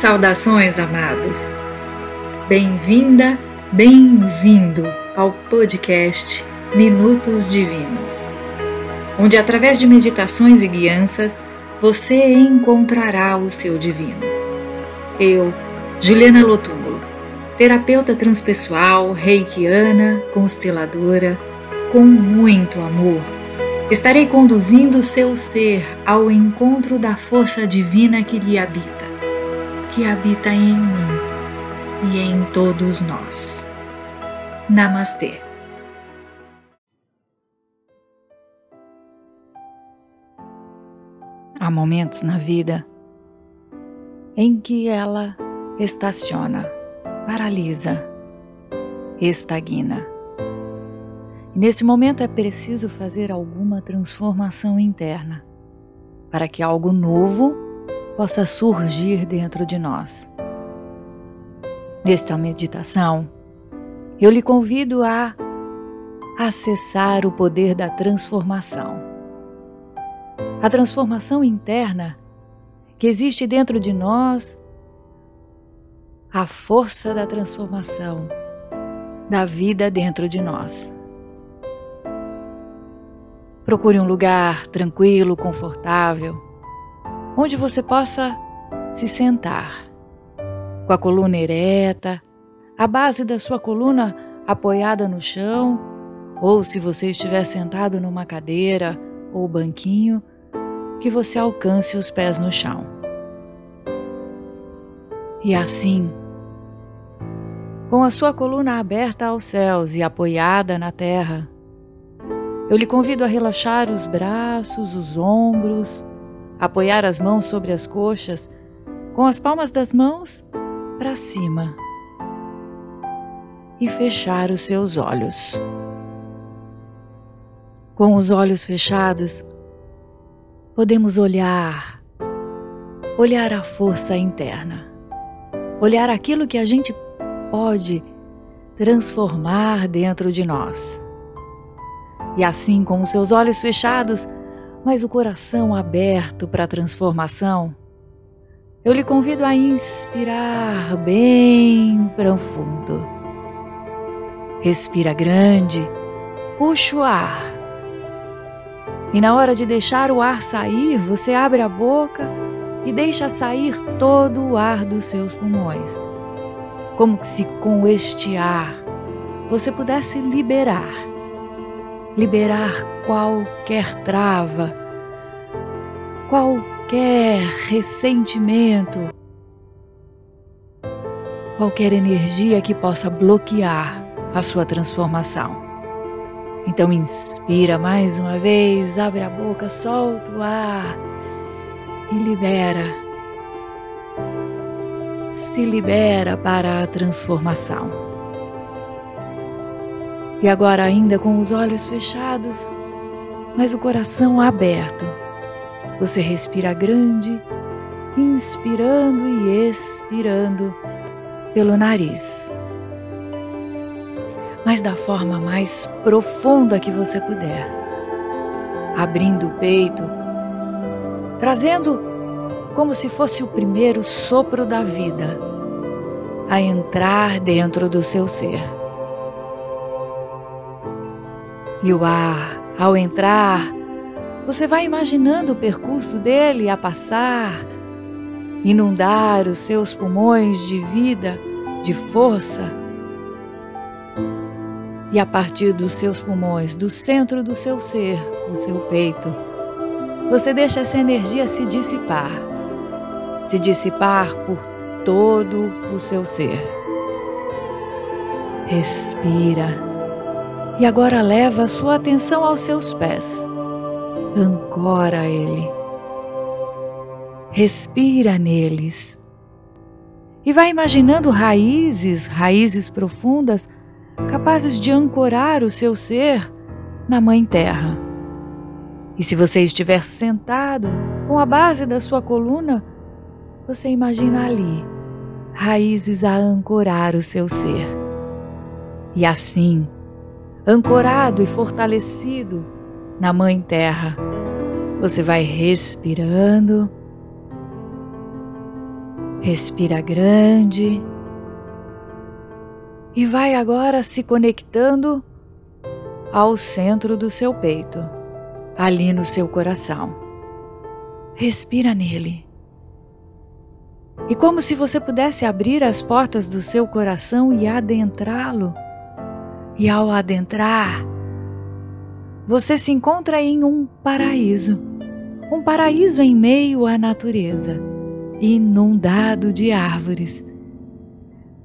Saudações, amados! Bem-vinda, bem-vindo ao podcast Minutos Divinos, onde, através de meditações e guianças, você encontrará o seu divino. Eu, Juliana Lotúmulo, terapeuta transpessoal, reikiana, consteladora, com muito amor, estarei conduzindo seu ser ao encontro da força divina que lhe habita, que habita em mim e em todos nós. Namastê. Há momentos na vida em que ela estaciona, paralisa, estagna. E nesse momento é preciso fazer alguma transformação interna para que algo novo possa surgir dentro de nós. Nesta meditação, eu lhe convido a acessar o poder da transformação. A transformação interna que existe dentro de nós a força da transformação da vida dentro de nós. Procure um lugar tranquilo, confortável, onde você possa se sentar, com a coluna ereta, a base da sua coluna apoiada no chão, ou se você estiver sentado numa cadeira ou banquinho, que você alcance os pés no chão. E assim, com a sua coluna aberta aos céus e apoiada na terra, eu lhe convido a relaxar os braços, os ombros, apoiar as mãos sobre as coxas, com as palmas das mãos para cima e fechar os seus olhos. Com os olhos fechados, podemos olhar, olhar a força interna, olhar aquilo que a gente pode transformar dentro de nós. E assim, com os seus olhos fechados, mas o coração aberto para a transformação, eu lhe convido a inspirar bem profundo. Respira grande, puxa o ar. E na hora de deixar o ar sair, você abre a boca e deixa sair todo o ar dos seus pulmões como se com este ar você pudesse liberar, liberar qualquer trava, qualquer ressentimento, qualquer energia que possa bloquear a sua transformação. Então inspira mais uma vez, abre a boca, solta o ar e libera se libera para a transformação. E agora, ainda com os olhos fechados, mas o coração aberto, você respira grande, inspirando e expirando pelo nariz. Mas da forma mais profunda que você puder, abrindo o peito, trazendo como se fosse o primeiro sopro da vida a entrar dentro do seu ser. E o ar, ao entrar, você vai imaginando o percurso dele a passar, inundar os seus pulmões de vida, de força. E a partir dos seus pulmões, do centro do seu ser, o seu peito, você deixa essa energia se dissipar se dissipar por todo o seu ser. Respira e agora leva sua atenção aos seus pés. Ancora ele. Respira neles. E vai imaginando raízes, raízes profundas, capazes de ancorar o seu ser na Mãe Terra. E se você estiver sentado com a base da sua coluna você imagina ali raízes a ancorar o seu ser. E assim, ancorado e fortalecido na Mãe Terra, você vai respirando Respira grande e vai agora se conectando ao centro do seu peito, ali no seu coração. Respira nele. E como se você pudesse abrir as portas do seu coração e adentrá-lo. E ao adentrar, você se encontra em um paraíso. Um paraíso em meio à natureza, inundado de árvores.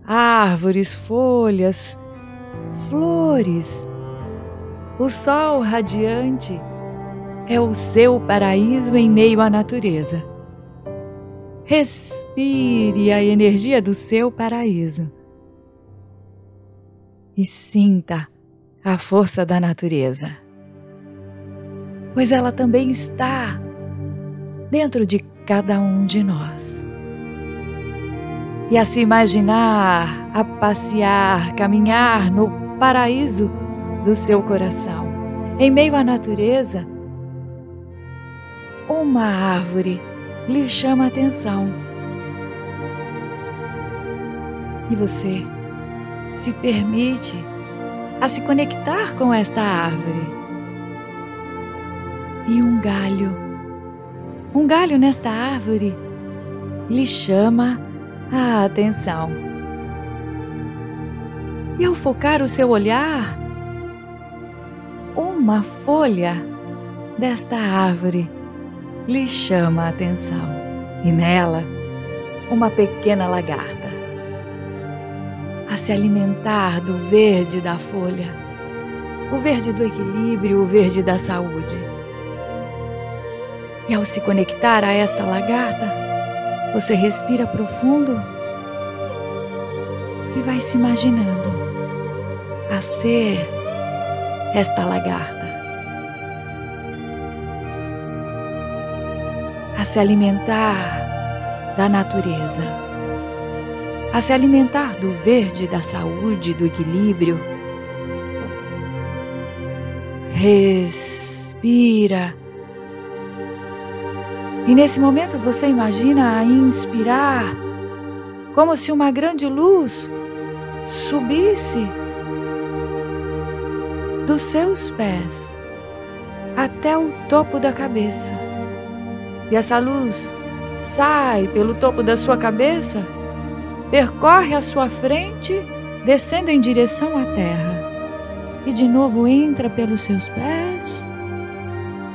Árvores, folhas, flores. O sol radiante é o seu paraíso em meio à natureza. Respire a energia do seu paraíso e sinta a força da natureza, pois ela também está dentro de cada um de nós. E a se imaginar, a passear, caminhar no paraíso do seu coração, em meio à natureza, uma árvore lhe chama a atenção. E você se permite a se conectar com esta árvore. E um galho, um galho nesta árvore lhe chama a atenção. E ao focar o seu olhar, uma folha desta árvore lhe chama a atenção e nela uma pequena lagarta a se alimentar do verde da folha, o verde do equilíbrio, o verde da saúde. E ao se conectar a esta lagarta, você respira profundo e vai se imaginando a ser esta lagarta. a se alimentar da natureza, a se alimentar do verde, da saúde, do equilíbrio. Respira. E nesse momento você imagina a inspirar como se uma grande luz subisse dos seus pés até o topo da cabeça e essa luz sai pelo topo da sua cabeça, percorre a sua frente, descendo em direção à terra, e de novo entra pelos seus pés,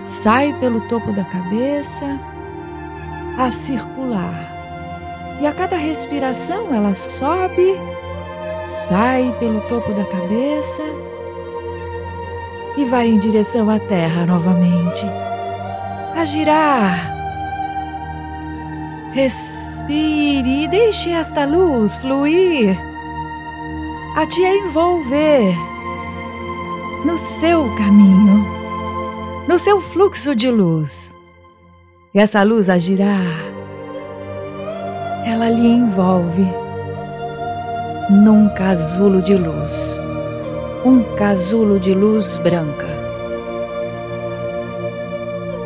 sai pelo topo da cabeça, a circular. E a cada respiração ela sobe, sai pelo topo da cabeça e vai em direção à terra novamente, a girar Respire e deixe esta luz fluir a te envolver no seu caminho, no seu fluxo de luz. E essa luz a girar, ela lhe envolve num casulo de luz, um casulo de luz branca.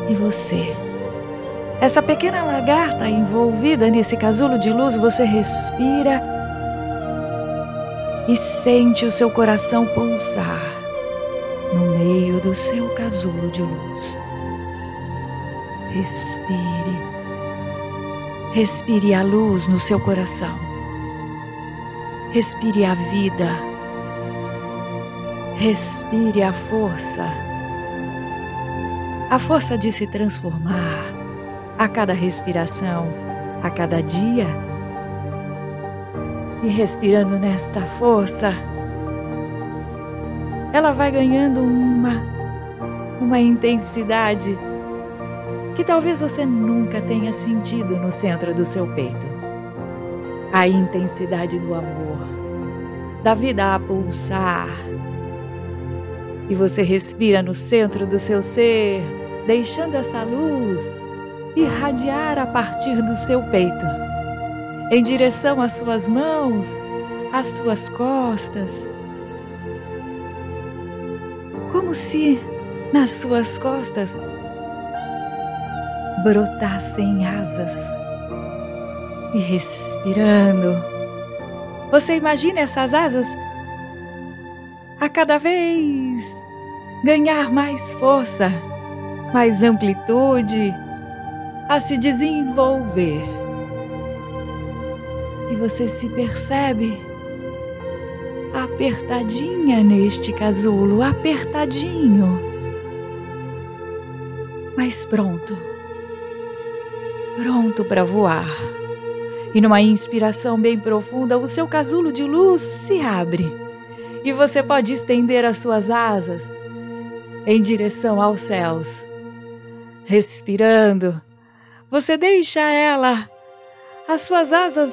E você? Essa pequena lagarta envolvida nesse casulo de luz, você respira e sente o seu coração pulsar no meio do seu casulo de luz. Respire. Respire a luz no seu coração. Respire a vida. Respire a força. A força de se transformar a cada respiração, a cada dia. E respirando nesta força, ela vai ganhando uma uma intensidade que talvez você nunca tenha sentido no centro do seu peito. A intensidade do amor, da vida a pulsar. E você respira no centro do seu ser, deixando essa luz irradiar a partir do seu peito, em direção às suas mãos, às suas costas, como se nas suas costas brotassem asas, E respirando, você imagina essas asas a cada vez ganhar mais força, mais amplitude, a se desenvolver. E você se percebe apertadinha neste casulo, apertadinho, mas pronto, pronto para voar. E numa inspiração bem profunda, o seu casulo de luz se abre e você pode estender as suas asas em direção aos céus. Respirando, você deixa ela, as suas asas,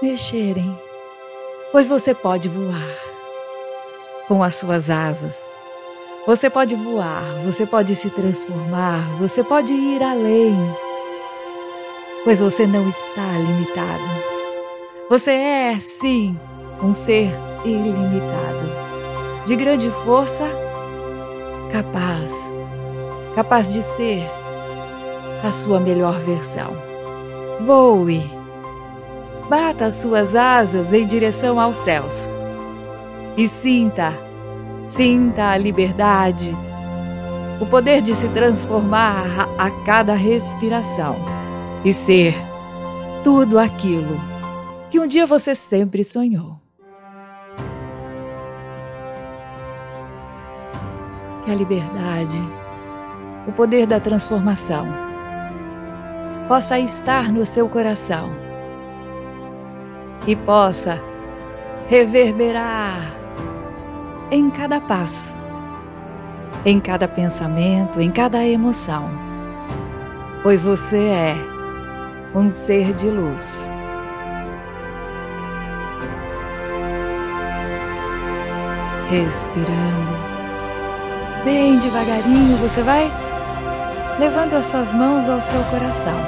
mexerem, pois você pode voar. Com as suas asas. Você pode voar, você pode se transformar, você pode ir além, pois você não está limitado. Você é, sim, um ser ilimitado, de grande força capaz, capaz de ser a sua melhor versão. Voe, bata as suas asas em direção aos céus e sinta, sinta a liberdade, o poder de se transformar a cada respiração e ser tudo aquilo que um dia você sempre sonhou. que a liberdade, o poder da transformação, possa estar no seu coração e possa reverberar em cada passo, em cada pensamento, em cada emoção, pois você é um ser de luz. Respirando bem devagarinho, você vai levando as suas mãos ao seu coração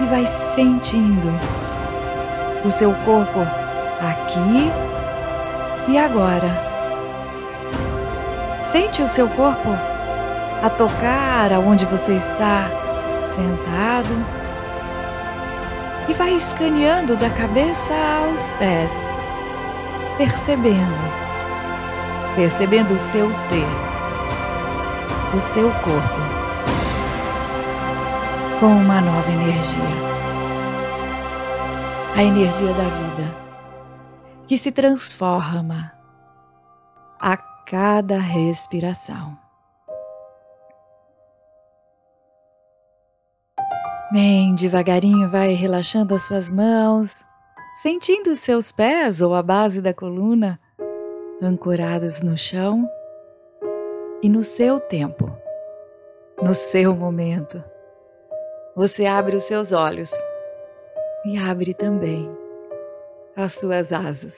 e vai sentindo o seu corpo aqui e agora. Sente o seu corpo a tocar aonde você está sentado e vai escaneando da cabeça aos pés, percebendo, percebendo o seu ser o seu corpo com uma nova energia. A energia da vida que se transforma a cada respiração. Bem devagarinho vai relaxando as suas mãos, sentindo os seus pés ou a base da coluna ancorados no chão e no seu tempo, no seu momento. Você abre os seus olhos e abre também as suas asas.